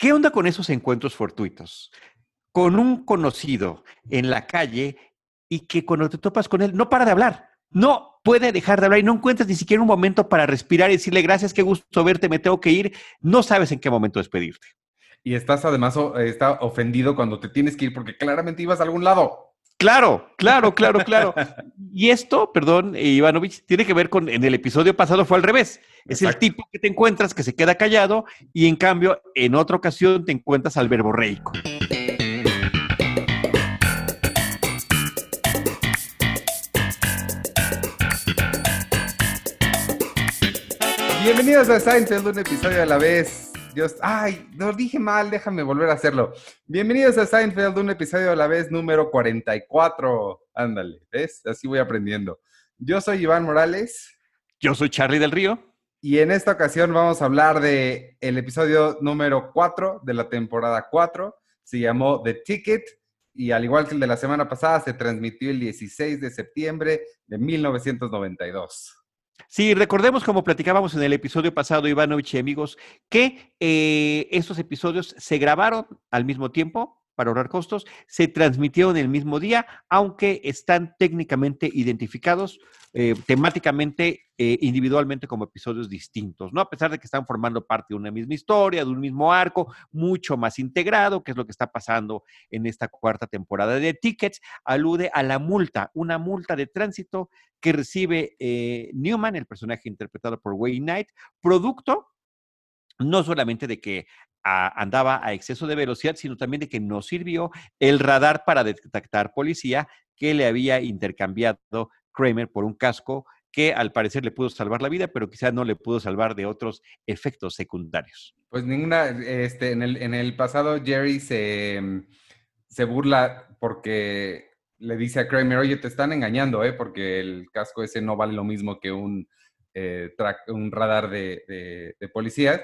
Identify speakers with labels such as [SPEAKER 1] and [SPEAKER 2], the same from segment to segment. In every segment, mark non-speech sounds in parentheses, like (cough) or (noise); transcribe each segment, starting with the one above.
[SPEAKER 1] ¿Qué onda con esos encuentros fortuitos? Con un conocido en la calle y que cuando te topas con él no para de hablar. No puede dejar de hablar y no encuentras ni siquiera un momento para respirar y decirle gracias, qué gusto verte, me tengo que ir. No sabes en qué momento despedirte.
[SPEAKER 2] Y estás además está ofendido cuando te tienes que ir porque claramente ibas a algún lado.
[SPEAKER 1] Claro, claro, claro, claro. Y esto, perdón, Ivanovich, tiene que ver con, en el episodio pasado fue al revés. Es el tipo que te encuentras que se queda callado y en cambio en otra ocasión te encuentras al verbo reico.
[SPEAKER 2] Bienvenidos a Seinfeld, un episodio a la vez. Dios, ay, lo dije mal, déjame volver a hacerlo. Bienvenidos a Seinfeld, un episodio a la vez número 44. Ándale, ¿ves? Así voy aprendiendo. Yo soy Iván Morales.
[SPEAKER 1] Yo soy Charlie del Río.
[SPEAKER 2] Y en esta ocasión vamos a hablar de el episodio número 4 de la temporada 4. Se llamó The Ticket y al igual que el de la semana pasada, se transmitió el 16 de septiembre de 1992.
[SPEAKER 1] Sí, recordemos como platicábamos en el episodio pasado, Ivanovich y amigos, que eh, estos episodios se grabaron al mismo tiempo para ahorrar costos, se transmitieron el mismo día, aunque están técnicamente identificados eh, temáticamente, eh, individualmente como episodios distintos, ¿no? A pesar de que están formando parte de una misma historia, de un mismo arco, mucho más integrado, que es lo que está pasando en esta cuarta temporada de Tickets, alude a la multa, una multa de tránsito que recibe eh, Newman, el personaje interpretado por Wayne Knight, producto no solamente de que andaba a exceso de velocidad, sino también de que no sirvió el radar para detectar policía que le había intercambiado Kramer por un casco que al parecer le pudo salvar la vida, pero quizás no le pudo salvar de otros efectos secundarios.
[SPEAKER 2] Pues ninguna, este, en el, en el pasado Jerry se, mm, se burla porque le dice a Kramer, oye, te están engañando, ¿eh? porque el casco ese no vale lo mismo que un, eh, radar de, de, de policías.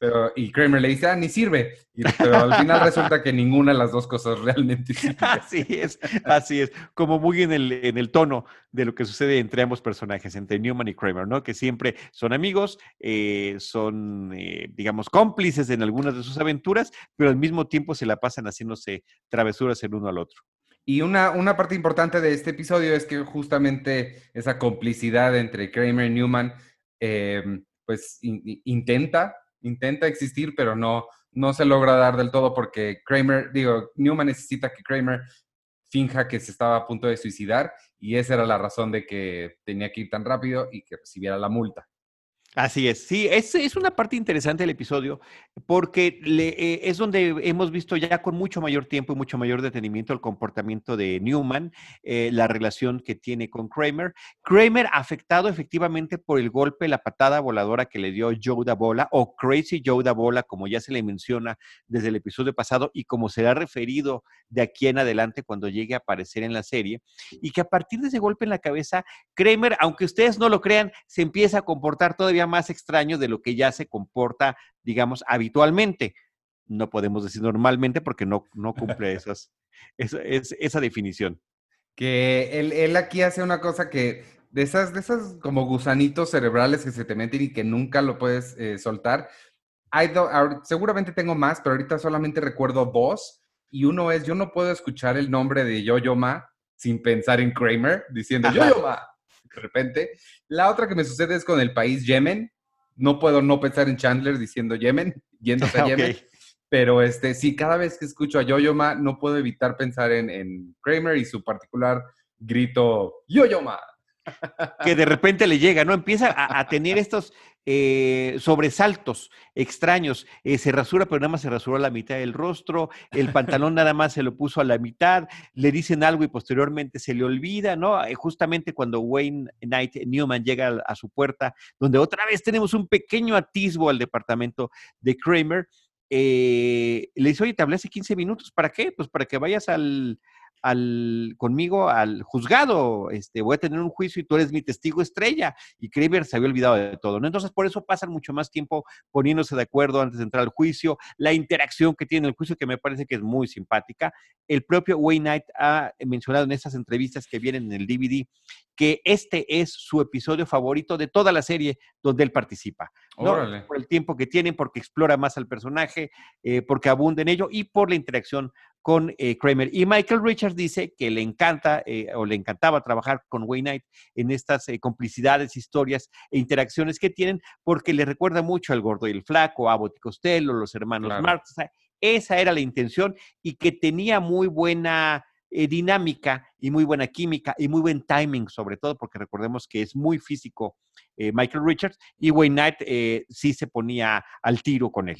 [SPEAKER 2] Pero, y Kramer le dice, ah, ni sirve. pero al final resulta que ninguna de las dos cosas (laughs) realmente sirve. (laughs)
[SPEAKER 1] Así es, así es. Como muy en el, en el tono de lo que sucede entre ambos personajes, entre Newman y Kramer, ¿no? Que siempre son amigos, eh, son, eh, digamos, cómplices en algunas de sus aventuras, pero al mismo tiempo se la pasan haciéndose travesuras el uno al otro.
[SPEAKER 2] Y una, una parte importante de este episodio es que justamente esa complicidad entre Kramer y Newman, eh, pues intenta intenta existir, pero no, no se logra dar del todo porque Kramer, digo, Newman necesita que Kramer finja que se estaba a punto de suicidar y esa era la razón de que tenía que ir tan rápido y que recibiera la multa.
[SPEAKER 1] Así es, sí, es, es una parte interesante del episodio porque eh, es donde hemos visto ya con mucho mayor tiempo y mucho mayor detenimiento el comportamiento de Newman, eh, la relación que tiene con Kramer. Kramer afectado efectivamente por el golpe, la patada voladora que le dio Joe Bola o Crazy Joe Bola, como ya se le menciona desde el episodio pasado y como será referido de aquí en adelante cuando llegue a aparecer en la serie, y que a partir de ese golpe en la cabeza, Kramer, aunque ustedes no lo crean, se empieza a comportar todavía más extraño de lo que ya se comporta, digamos, habitualmente. No podemos decir normalmente porque no, no cumple (laughs) esas, esa, esa definición.
[SPEAKER 2] Que él, él, aquí hace una cosa que de esas, de esas como gusanitos cerebrales que se te meten y que nunca lo puedes eh, soltar. Hay seguramente tengo más, pero ahorita solamente recuerdo dos. Y uno es, yo no puedo escuchar el nombre de Yo-Yo Ma sin pensar en Kramer diciendo Yo-Yo Ma de repente. La otra que me sucede es con el país Yemen. No puedo no pensar en Chandler diciendo Yemen, (laughs) yéndose a Yemen. Pero este, sí, cada vez que escucho a Yoyoma, no puedo evitar pensar en, en Kramer y su particular grito Yoyoma (laughs)
[SPEAKER 1] que de repente le llega, ¿no? Empieza a, tener (laughs) estos eh, sobresaltos extraños. Eh, se rasura, pero nada más se rasuró la mitad del rostro, el pantalón nada más se lo puso a la mitad, le dicen algo y posteriormente se le olvida, ¿no? Eh, justamente cuando Wayne Knight Newman llega a, su puerta, donde otra vez tenemos un pequeño atisbo al departamento de Kramer, le dice, oye, te hablé hace 15 minutos, ¿para qué? Pues para que vayas al, al, conmigo al juzgado, este, voy a tener un juicio y tú eres mi testigo estrella. Y Kramer se había olvidado de todo, ¿no? Entonces, por eso pasan mucho más tiempo poniéndose de acuerdo antes de entrar al juicio, la interacción que tiene el juicio, que me parece que es muy simpática. El propio Wayne Knight ha mencionado en estas entrevistas que vienen en el DVD que este es su episodio favorito de toda la serie donde él participa. ¿no? Por el tiempo que tiene, porque explora más al personaje, eh, porque abunda en ello y por la interacción con eh, Kramer. Y Michael Richards dice que le encanta eh, o le encantaba trabajar con Wayne Knight en estas complicidades, historias e interacciones que tienen, porque le recuerda mucho al gordo y el flaco, a Abbott y Costello, los hermanos Marx. esa era la intención y que tenía muy buena eh, dinámica y muy buena química y muy buen timing, sobre todo porque recordemos que es muy físico eh, Michael Richards y Wayne Knight eh, sí se ponía al tiro con él.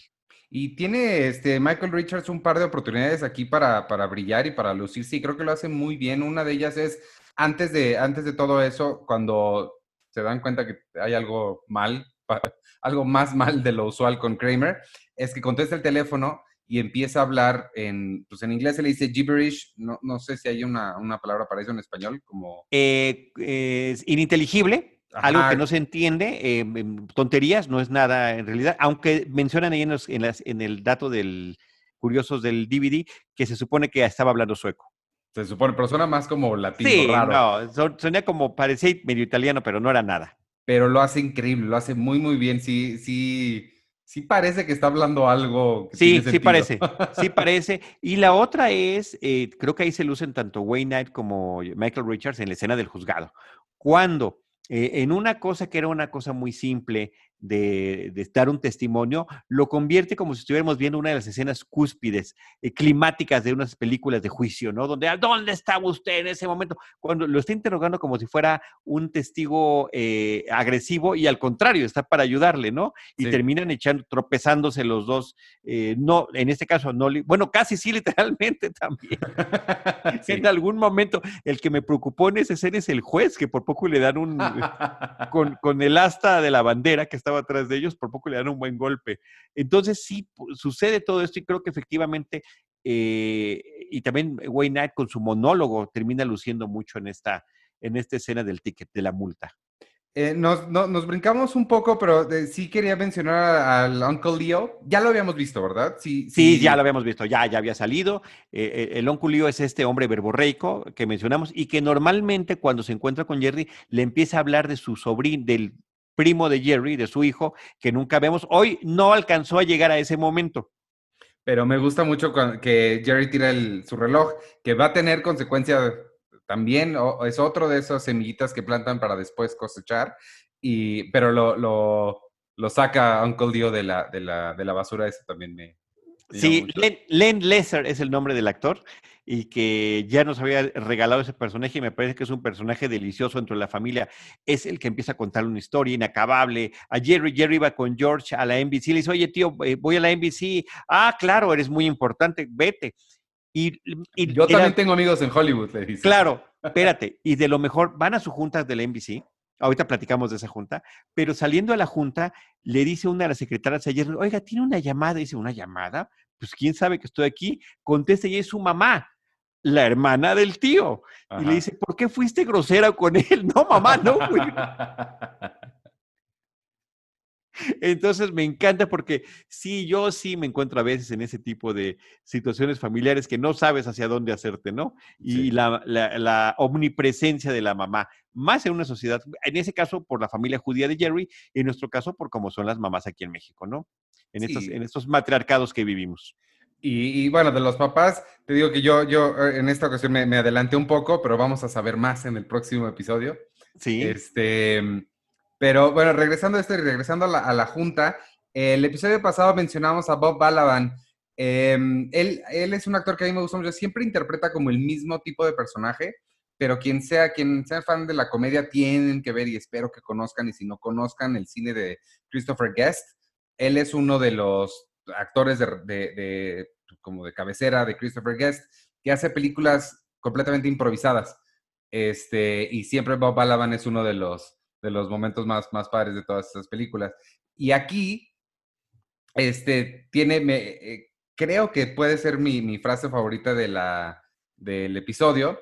[SPEAKER 2] Y tiene este Michael Richards un par de oportunidades aquí para, para brillar y para lucirse y creo que lo hace muy bien. Una de ellas es antes de, antes de todo eso, cuando se dan cuenta que hay algo mal, (laughs) algo más mal de lo usual con Kramer, es que contesta el teléfono y empieza a hablar en, pues en inglés se le dice gibberish, no, no sé si hay una, palabra para eso en español, como...
[SPEAKER 1] Eh, es ininteligible, algo que no se entiende, eh, tonterías, no es nada en realidad, aunque mencionan ahí en, en, las, en el dato del curiosos del DVD que se supone que estaba hablando sueco.
[SPEAKER 2] Se supone, pero suena más como latino,
[SPEAKER 1] sí, no, suena como, parecía medio italiano, pero no era nada.
[SPEAKER 2] Pero lo hace increíble, lo hace muy, muy bien, sí, sí sí parece que está hablando algo.
[SPEAKER 1] sí, sí parece, sí parece. Y la otra es, eh, creo que ahí se lucen tanto Wayne Knight como Michael Richards en la escena del juzgado. Cuando eh, en una cosa que era una cosa muy simple, de, de, dar un testimonio, lo convierte como si estuviéramos viendo una de las escenas cúspides, eh, climáticas de unas películas de juicio, ¿no? Donde, ¿dónde estaba usted en ese momento? Cuando lo está interrogando como si fuera un testigo eh, agresivo y al contrario, está para ayudarle, ¿no? Y terminan echando, tropezándose los dos, eh, no, en este caso, no, bueno, casi sí, (laughs) literalmente también. (laughs) En algún momento, el que me preocupó en esa escena es el juez, que por poco le dan un, (laughs) con, con el asta de la bandera que está estaba atrás de ellos, por poco le dan un buen golpe. Entonces sí, sucede todo esto y creo que efectivamente, eh, y también Wayne Knight con su monólogo termina luciendo mucho en esta, en esta escena del ticket, de la multa.
[SPEAKER 2] Eh, nos, nos, brincamos un poco, pero eh, sí quería mencionar al Uncle Leo. Ya lo habíamos visto, ¿verdad?
[SPEAKER 1] Sí, sí, ya lo habíamos visto, ya, ya había salido. el Uncle Leo es este hombre verborreico que mencionamos y que normalmente cuando se encuentra con Jerry le empieza a hablar de su sobrino, del primo de Jerry, de su hijo, que nunca vemos. Hoy no alcanzó a llegar a ese momento.
[SPEAKER 2] Pero me gusta mucho que Jerry tira su reloj, que va a tener consecuencia también, es otro de esas semillitas que plantan para después cosechar, y, pero lo, lo, saca Uncle Dio de la, de la, de la basura, eso también me...
[SPEAKER 1] sí, Len, Len Lesser es el nombre del actor, y que ya nos había regalado ese personaje y me parece que es un personaje delicioso dentro de la familia. Es el que empieza a contar una historia inacabable. A Jerry, Jerry va con George a la NBC, le dice, oye tío, eh, voy a la NBC. Ah, claro, eres muy importante, vete.
[SPEAKER 2] Y, Yo también tengo amigos en Hollywood, le dice.
[SPEAKER 1] Claro, (laughs) espérate. Y de lo mejor, van a su junta de la NBC, ahorita platicamos de esa junta, pero saliendo a la junta, le dice una de las secretarias ayer, oiga, tiene una llamada, dice, ¿una llamada? Pues quién sabe que estoy aquí, contesta y es su mamá la hermana del tío. Y le dice, ¿por qué fuiste grosera con él? (laughs) No, mamá, no, (laughs) Entonces me encanta porque sí, yo sí me encuentro a veces en ese tipo de situaciones familiares que no sabes hacia dónde hacerte, ¿no? Y la, omnipresencia de la mamá, más en una sociedad, en ese caso por la familia judía de Jerry, y en nuestro caso por cómo son las mamás aquí en México, ¿no? En, estos, en estos matriarcados que vivimos.
[SPEAKER 2] Y, bueno, de los papás, te digo que yo, yo eh, en esta ocasión me, adelanté un poco, pero vamos a saber más en el próximo episodio.
[SPEAKER 1] Sí.
[SPEAKER 2] Este, pero bueno, regresando a esto y regresando a la, junta, el episodio pasado mencionamos a Bob Balaban. Em, él, él es un actor que a mí me gusta mucho, siempre interpreta como el mismo tipo de personaje, pero quien sea, quien sea fan de la comedia tienen que ver y espero que conozcan, y si no conozcan el cine de Christopher Guest, él es uno de los actores de, como de cabecera de Christopher Guest, que hace películas completamente improvisadas. Este, y siempre Bob Balaban es uno de los, de los momentos más, más padres de todas esas películas. Y aquí, este, tiene, me, eh, creo que puede ser mi, mi, frase favorita de la, del episodio.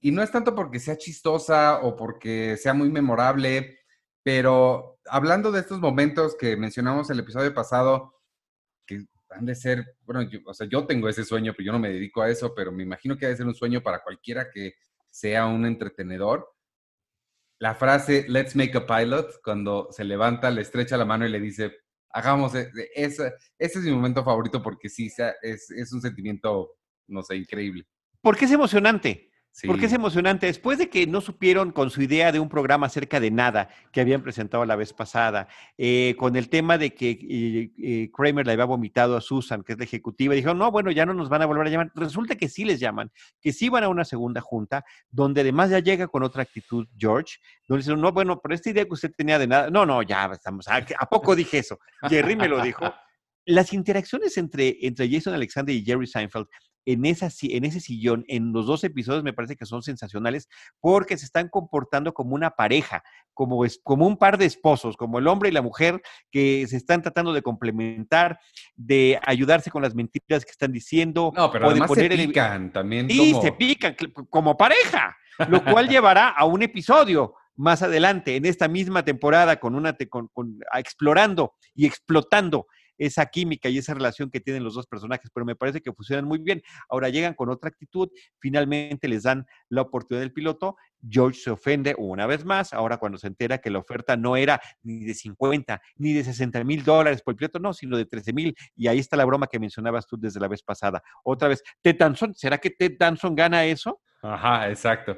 [SPEAKER 2] Y no es tanto porque sea chistosa o porque sea muy memorable, pero hablando de estos momentos que mencionamos el episodio pasado, que han de ser, bueno, yo, o sea, yo tengo ese sueño, pero yo no me dedico a eso, pero me imagino que ha de ser un sueño para cualquiera que sea un entretenedor. La frase, let's make a pilot, cuando se levanta, le estrecha la mano y le dice, hagamos, e-", ese, ese es mi momento favorito porque sí, es, es un sentimiento, no sé, increíble.
[SPEAKER 1] Porque es emocionante. Porque es emocionante. Después de que no supieron con su idea de un programa acerca de nada que habían presentado la vez pasada, eh, con el tema de que eh, eh, Kramer le había vomitado a Susan, que es la ejecutiva, dijeron, no, bueno, ya no nos van a volver a llamar. Resulta que sí les llaman, que sí van a una segunda junta, donde además ya llega con otra actitud George, donde dicen, no, bueno, pero esta idea que usted tenía de nada, no, no, ya estamos, ¿a, ¿a poco dije eso? Jerry me lo dijo. Las interacciones entre, entre Jason Alexander y Jerry Seinfeld en, esa, en ese sillón, en los dos episodios, me parece que son sensacionales porque se están comportando como una pareja, como, es, como un par de esposos, como el hombre y la mujer que se están tratando de complementar, de ayudarse con las mentiras que están diciendo.
[SPEAKER 2] No, pero además se pican también.
[SPEAKER 1] Sí, se pican como pareja, lo cual (laughs) llevará a un episodio más adelante, en esta misma temporada, con una, con, explorando y explotando esa química y esa relación que tienen los dos personajes, pero me parece que funcionan muy bien. Ahora llegan con otra actitud, finalmente les dan la oportunidad del piloto, George se ofende una vez más, ahora cuando se entera que la oferta no era ni de 50 ni de 60 mil dólares por el piloto, no, sino de 13 mil, y ahí está la broma que mencionabas tú desde la vez pasada. Otra vez, Ted Danson, ¿será que Ted Danson gana eso?
[SPEAKER 2] Ajá, exacto.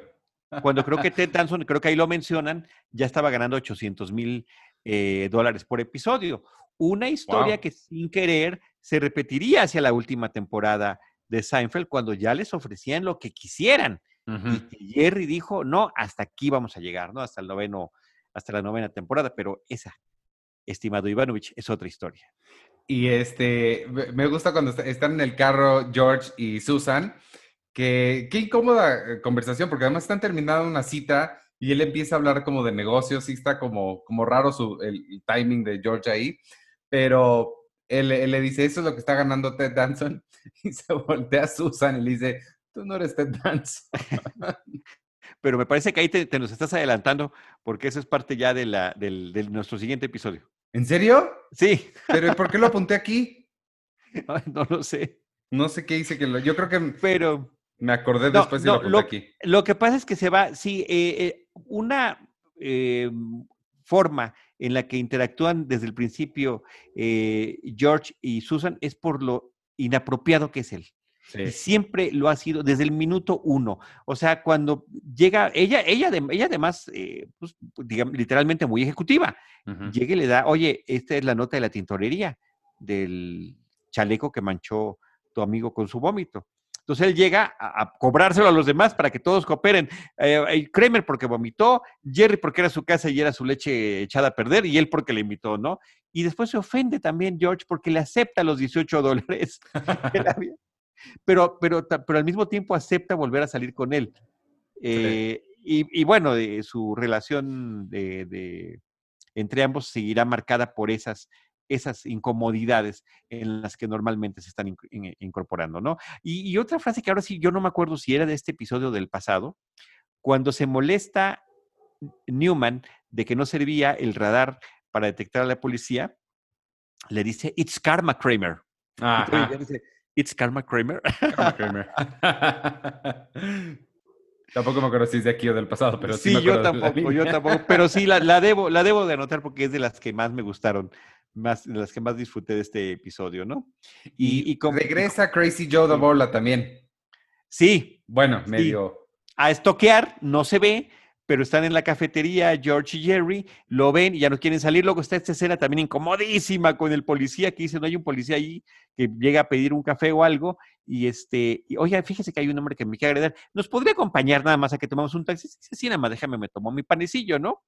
[SPEAKER 1] Cuando creo que (laughs) Ted Danson, creo que ahí lo mencionan, ya estaba ganando 800 mil eh, dólares por episodio. Una historia que sin querer se repetiría hacia la última temporada de Seinfeld cuando ya les ofrecían lo que quisieran. Y Jerry dijo, no, hasta aquí vamos a llegar, ¿no? Hasta el noveno, hasta la novena temporada, pero esa, estimado Ivanovich, es otra historia.
[SPEAKER 2] Y este, me gusta cuando están en el carro George y Susan, que qué incómoda conversación, porque además están terminando una cita y él empieza a hablar como de negocios y está como, como raro su, el timing de George ahí pero él, le dice, eso es lo que está ganando Ted Danson, (laughs) y se voltea a Susan y le dice, tú no eres Ted Danson. (laughs)
[SPEAKER 1] pero me parece que ahí te, nos estás adelantando, porque eso es parte ya de, la, de nuestro siguiente episodio.
[SPEAKER 2] ¿En serio?
[SPEAKER 1] Sí. (laughs)
[SPEAKER 2] ¿Pero por qué lo apunté aquí?
[SPEAKER 1] no lo sé.
[SPEAKER 2] No sé qué hice que lo... Yo creo que...
[SPEAKER 1] Pero...
[SPEAKER 2] Me acordé después y lo apunté aquí.
[SPEAKER 1] Lo que pasa es que se va, sí, eh, eh, una eh, forma en la que interactúan desde el principio eh, George y Susan es por lo inapropiado que es él. Y siempre lo ha sido desde el minuto uno. O sea, cuando llega, ella, ella, ella además, eh, pues, digamos, literalmente muy ejecutiva, llega y le da, oye, esta es la nota de la tintorería del chaleco que manchó tu amigo con su vómito. Entonces él llega a, cobrárselo a los demás para que todos cooperen. Eh, Kramer porque vomitó, Jerry porque era su casa y era su leche echada a perder, y él porque le invitó, ¿no? Y después se ofende también George porque le acepta los 18 dólares. (laughs) pero, pero, pero al mismo tiempo acepta volver a salir con él. Eh, y, bueno, su relación de, entre ambos seguirá marcada por esas esas incomodidades en las que normalmente se están incorporando, ¿no? Y, otra frase que ahora sí, yo no me acuerdo si era de este episodio del pasado, cuando se molesta Newman de que no servía el radar para detectar a la policía, le dice, It's Karma Kramer. Dice, It's Karma Kramer. (laughs) (laughs)
[SPEAKER 2] Tampoco me acuerdo si es de aquí o del pasado, pero sí.
[SPEAKER 1] Sí, yo tampoco, yo tampoco. Pero sí, la, la, debo, la debo de anotar porque es de las que más me gustaron más, las que más disfruté de este episodio, ¿no?
[SPEAKER 2] Y, regresa Crazy Joe de Bola también.
[SPEAKER 1] Sí.
[SPEAKER 2] Bueno, medio.
[SPEAKER 1] A estoquear, no se ve, pero están en la cafetería George y Jerry, lo ven y ya no quieren salir. Luego está esta escena también incomodísima con el policía que dice, no hay un policía allí que llega a pedir un café o algo. Y este, oye, fíjese que hay un hombre que me quiere agregar. ¿Nos podría acompañar nada más a que tomamos un taxi? Sí, sí, nada más déjame, me tomo mi panecillo, ¿no?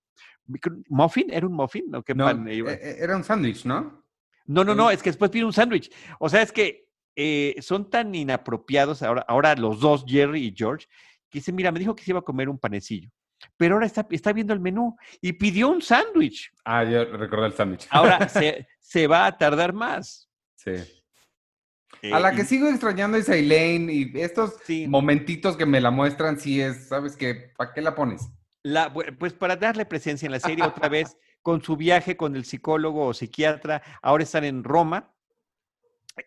[SPEAKER 1] ¿Muffin? ¿Era un muffin? ¿O qué pan
[SPEAKER 2] e, e, Era un sándwich, ¿no?
[SPEAKER 1] No, no, no, es que después pide un sándwich. O sea, es que eh, son tan inapropiados ahora, ahora los dos, Jerry y George, que dice, mira, me dijo que se iba a comer un panecillo pero ahora está, está viendo el menú y pidió un sándwich.
[SPEAKER 2] Ah, yo recordé el sándwich.
[SPEAKER 1] Ahora (laughs) se, se, va a tardar más.
[SPEAKER 2] Sí. a la que
[SPEAKER 1] y-
[SPEAKER 2] sigo extrañando es Elaine y estos
[SPEAKER 1] Sí.
[SPEAKER 2] momentitos que me la muestran, sí es, ¿sabes qué? ¿Para qué la pones?
[SPEAKER 1] La- pues para darle presencia en la serie otra vez, con su viaje con el psicólogo o psiquiatra, ahora están en Roma.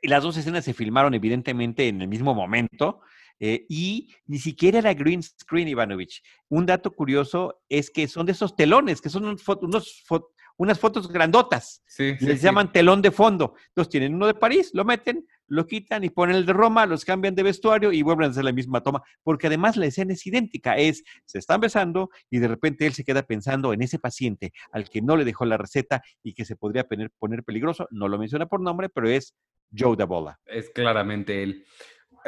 [SPEAKER 1] Y las dos escenas se filmaron evidentemente en el mismo momento eh, y ni siquiera era green screen, Ivanovich. Un dato curioso es que son de esos telones, que son unos unas fotos grandotas.
[SPEAKER 2] Sí,
[SPEAKER 1] Les
[SPEAKER 2] sí.
[SPEAKER 1] llaman telón de fondo. Entonces tienen uno de París, lo meten, lo quitan y ponen el de Roma, los cambian de vestuario y vuelven a hacer la misma toma. Porque además la escena es idéntica. Es, se están besando y de repente él se queda pensando en ese paciente al que no le dejó la receta y que se podría poner, poner peligroso. No lo menciona por nombre, pero es Joe Dabola.
[SPEAKER 2] Es claramente él.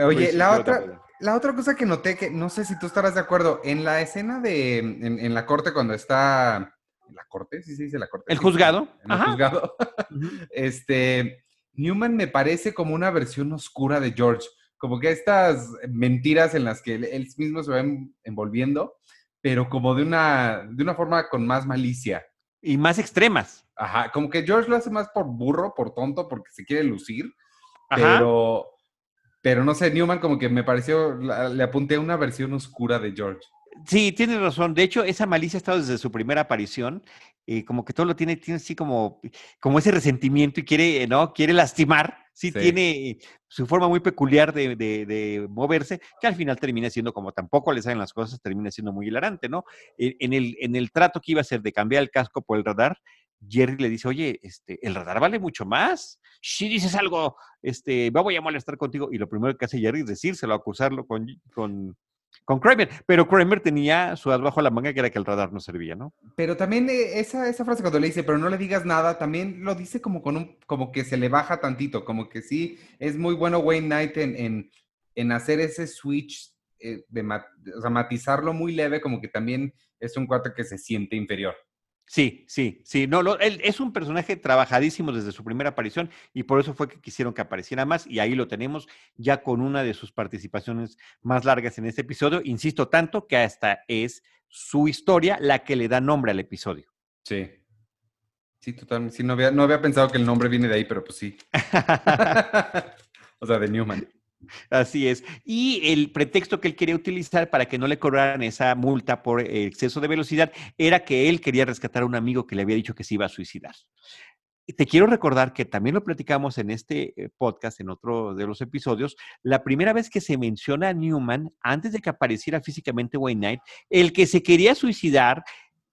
[SPEAKER 2] Oye,
[SPEAKER 1] sí,
[SPEAKER 2] la otra, la otra cosa que noté, que no sé si tú estarás de acuerdo, en la escena de, en, en la corte cuando está, ¿en la corte? Sí se dice la corte.
[SPEAKER 1] ¿El
[SPEAKER 2] sí,
[SPEAKER 1] juzgado?
[SPEAKER 2] En el
[SPEAKER 1] Ajá.
[SPEAKER 2] juzgado.
[SPEAKER 1] Ujú. (laughs)
[SPEAKER 2] este, Newman me parece como una versión oscura de George, como que estas mentiras en las que él, él mismo se va en- envolviendo, pero como de una, de una forma con más malicia.
[SPEAKER 1] Y más extremas.
[SPEAKER 2] Ajá, como que George lo hace más por burro, por tonto, porque se quiere lucir,
[SPEAKER 1] Ajá.
[SPEAKER 2] pero, pero no sé, Newman como que me pareció, le apunté a una versión oscura de George.
[SPEAKER 1] Sí, tienes razón. De hecho, esa malicia ha estado desde su primera aparición. Y como que todo lo tiene, tiene así como, como ese resentimiento y quiere, ¿no? Quiere lastimar. Sí,
[SPEAKER 2] Sí.
[SPEAKER 1] tiene su forma muy peculiar de, de- de moverse, que al final termina siendo, como tampoco le saben las cosas, termina siendo muy hilarante, ¿no? En, en el, en el trato que iba a ser de cambiar el casco por el radar, Jerry le dice, oye, este, el radar vale mucho más. Si dices algo, este, me voy a molestar contigo. Y lo primero que hace Jerry es decírselo, acusarlo con, con, con Kramer. Pero Kramer tenía su as bajo la manga, que era que el radar no servía, ¿no?
[SPEAKER 2] Pero también eh, esa, esa frase cuando le dice, pero no le digas nada, también lo dice como con un, como que se le baja tantito, como que sí, es muy bueno Wayne Knight en, en, en hacer ese switch, eh, de o sea, matizarlo muy leve, como que también es un cuate que se siente inferior.
[SPEAKER 1] Sí, sí, sí. No, lo- él es un personaje trabajadísimo desde su primera aparición y por eso fue que quisieron que apareciera más y ahí lo tenemos ya con una de sus participaciones más largas en este episodio. Insisto tanto que hasta es su historia la que le da nombre al episodio.
[SPEAKER 2] Sí. Sí, totalmente. Sí, no había, no había pensado que el nombre viene de ahí, pero pues sí. (laughs) (laughs) o sea, de Newman.
[SPEAKER 1] Así es. Y el pretexto que él quería utilizar para que no le cobraran esa multa por exceso de velocidad era que él quería rescatar a un amigo que le había dicho que se iba a suicidar. Y te quiero recordar que también lo platicamos en este eh, podcast, en otro de los episodios, la primera vez que se menciona a Newman, antes de que apareciera físicamente Wayne Knight, el que se quería suicidar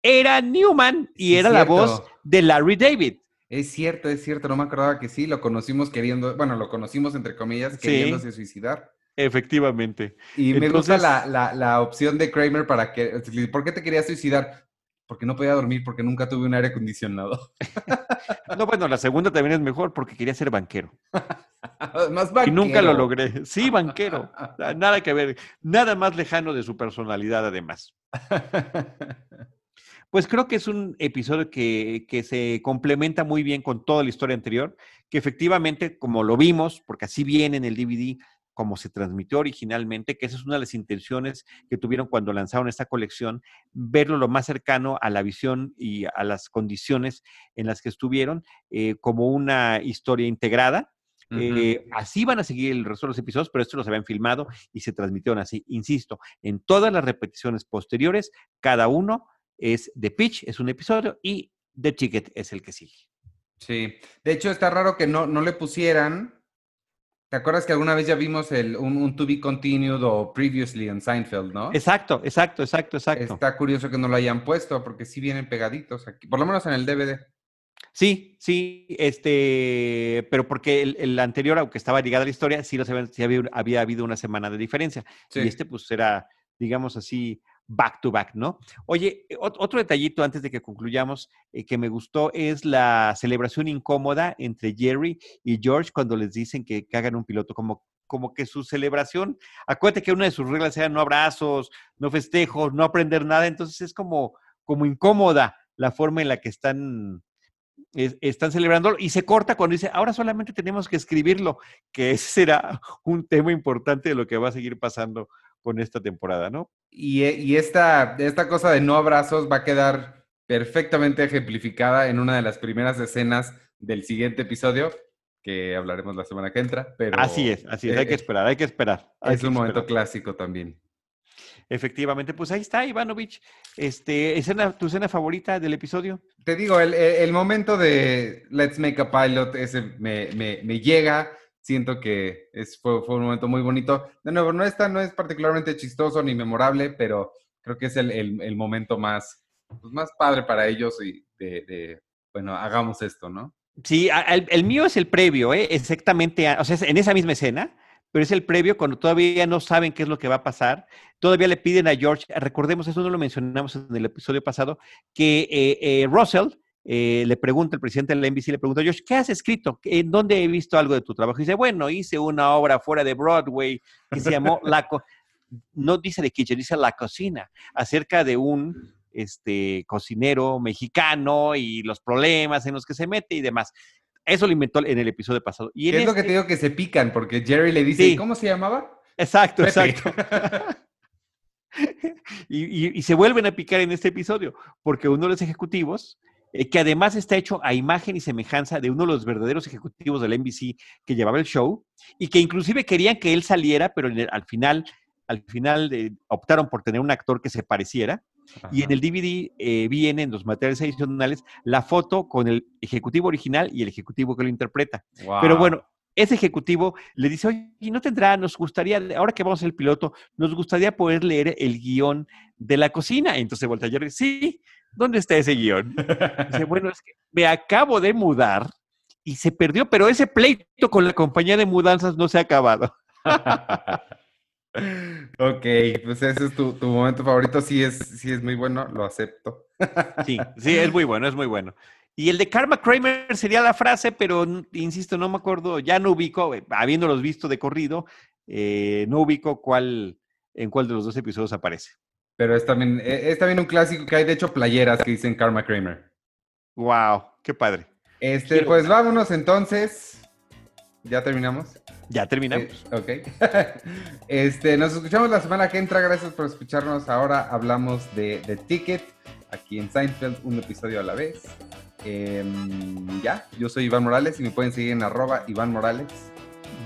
[SPEAKER 1] era Newman y
[SPEAKER 2] Sí,
[SPEAKER 1] era la voz de Larry David.
[SPEAKER 2] Es cierto, es cierto. No me acordaba que sí, lo conocimos queriendo, bueno, lo conocimos entre comillas,
[SPEAKER 1] Sí.
[SPEAKER 2] queriéndose suicidar.
[SPEAKER 1] Efectivamente.
[SPEAKER 2] Y me gusta la, la- la opción de Kramer para que, ¿por qué te querías suicidar? Porque no podía dormir, porque nunca tuve un aire acondicionado. (laughs)
[SPEAKER 1] No, bueno, la segunda también es mejor porque quería ser banquero. (laughs)
[SPEAKER 2] Más
[SPEAKER 1] Y nunca lo
[SPEAKER 2] banquero.
[SPEAKER 1] logré. Sí, banquero. (laughs) Nada que ver. Nada más lejano de su personalidad, además. Pues creo que es un episodio que, que se complementa muy bien con toda la historia anterior, que efectivamente, como lo vimos, porque así viene en el DVD, como se transmitió originalmente, que esa es una de las intenciones que tuvieron cuando lanzaron esta colección, verlo lo más cercano a la visión y a las condiciones en las que estuvieron, eh, como una historia integrada, eh, así van a seguir el resto de los episodios, pero estos los habían filmado y se transmitieron así. Insisto, en todas las repeticiones posteriores, cada uno es The Pitch, es un episodio, y The Ticket es el que sigue.
[SPEAKER 2] Sí. De hecho, está raro que no, no le pusieran. ¿Te acuerdas que alguna vez ya vimos el, un, un To Be Continued o Previously en Seinfeld, no?
[SPEAKER 1] Exacto, exacto, exacto, exacto.
[SPEAKER 2] Está curioso que no lo hayan puesto porque sí vienen pegaditos aquí, por lo menos en el DVD.
[SPEAKER 1] Sí, sí, este, pero porque el, el anterior, aunque estaba ligado a la historia, sí, los sí había, había habido una semana de diferencia.
[SPEAKER 2] Sí.
[SPEAKER 1] Y este, pues, era, digamos así, back to back, ¿no? Oye, eh, ot- otro detallito antes de que concluyamos eh, que me gustó es la celebración incómoda entre Jerry y George cuando les dicen que, hagan un piloto, como, como que su celebración, acuérdate que una de sus reglas era no abrazos, no festejos, no aprender nada, entonces es como, como incómoda la forma en la que están es- están celebrando y se corta cuando dice, ahora solamente tenemos que escribirlo, que (laughs) ese será un tema importante de lo que va a seguir pasando con esta temporada, ¿no?
[SPEAKER 2] Y, eh, y esta, esta cosa de no abrazos va a quedar perfectamente ejemplificada en una de las primeras escenas del siguiente episodio, que hablaremos la semana que entra. Pero,
[SPEAKER 1] así es, así es, hay que
[SPEAKER 2] eh,
[SPEAKER 1] esperar, hay que esperar. hay
[SPEAKER 2] es
[SPEAKER 1] que
[SPEAKER 2] un momento clásico también.
[SPEAKER 1] Efectivamente, pues ahí está, Ivanovich. Este, escena, ¿Tu escena favorita del episodio?
[SPEAKER 2] Te digo, el, el- el momento de Let's Make a Pilot, ese me, me- me llega. Siento que es, fue, un momento muy bonito. De nuevo, no, está, no es particularmente chistoso ni memorable, pero creo que es el, momento más, pues, más padre para ellos y bueno, hagamos esto, ¿no?
[SPEAKER 1] Sí, el, el mío es el previo, ¿eh? exactamente, o sea, es en esa misma escena, pero es el previo cuando todavía no saben qué es lo que va a pasar. Todavía le piden a George, recordemos, eso no lo mencionamos en el episodio pasado, que eh, eh, Russell eh, le pregunta, el presidente de la NBC le pregunta George, ¿qué has escrito? ¿En dónde he visto algo de tu trabajo? Y dice, bueno, hice una obra fuera de Broadway que se llamó La... Co- no dice de kitchen, dice La Cocina, acerca de un este, cocinero mexicano y los problemas en los que se mete y demás. Eso lo inventó en el episodio pasado. Y en
[SPEAKER 2] ¿Qué es lo que
[SPEAKER 1] este-
[SPEAKER 2] te digo que se pican? Porque Jerry le dice,
[SPEAKER 1] Sí.
[SPEAKER 2] ¿y ¿cómo se llamaba?
[SPEAKER 1] Exacto,
[SPEAKER 2] Pepe.
[SPEAKER 1] exacto. (laughs) (laughs) y, y- y se vuelven a picar en este episodio, porque uno de los ejecutivos, eh, que además está hecho a imagen y semejanza de uno de los verdaderos ejecutivos del NBC que llevaba el show, y que inclusive querían que él saliera, pero el- al final, al final eh, optaron por tener un actor que se pareciera, y en el DVD eh, viene en los materiales adicionales la foto con el ejecutivo original y el ejecutivo que lo interpreta. Pero bueno, ese ejecutivo le dice, oye, ¿y no tendrá, nos gustaría, ahora que vamos al piloto, nos gustaría poder leer el guion de la cocina? Entonces voltea Jerry, sí, ¿dónde está ese guion? Dice, bueno, es que me acabo de mudar y se perdió, pero ese pleito con la compañía de mudanzas no se ha acabado. (laughs)
[SPEAKER 2] ok, pues ese es tu, tu momento favorito. Sí es, sí es muy bueno, lo acepto.
[SPEAKER 1] Sí, sí, es muy bueno, es muy bueno. Y el de Karma Kramer sería la frase, pero insisto, no me acuerdo, ya no ubico, eh, habiéndolos visto de corrido, eh, no ubico cuál, en cuál de los dos episodios aparece.
[SPEAKER 2] Pero es también, e- es también un clásico que hay, de hecho, playeras que dicen Karma Kramer.
[SPEAKER 1] Wow, qué padre.
[SPEAKER 2] Este,
[SPEAKER 1] Quiero
[SPEAKER 2] pues
[SPEAKER 1] una.
[SPEAKER 2] vámonos entonces. ¿Ya terminamos?
[SPEAKER 1] Ya terminamos.
[SPEAKER 2] Eh, ok. (laughs) este, nos escuchamos la semana que entra. Gracias por escucharnos. Ahora hablamos de The Ticket aquí en Seinfeld, un episodio a la vez. Em, ya, yo soy Iván Morales y me pueden seguir en arroba Iván Morales.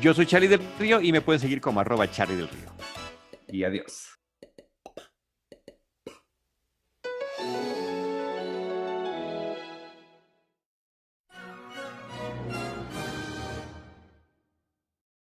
[SPEAKER 1] Yo soy Charlie del Río y me pueden seguir como arroba Charlie del Río.
[SPEAKER 2] Y adiós.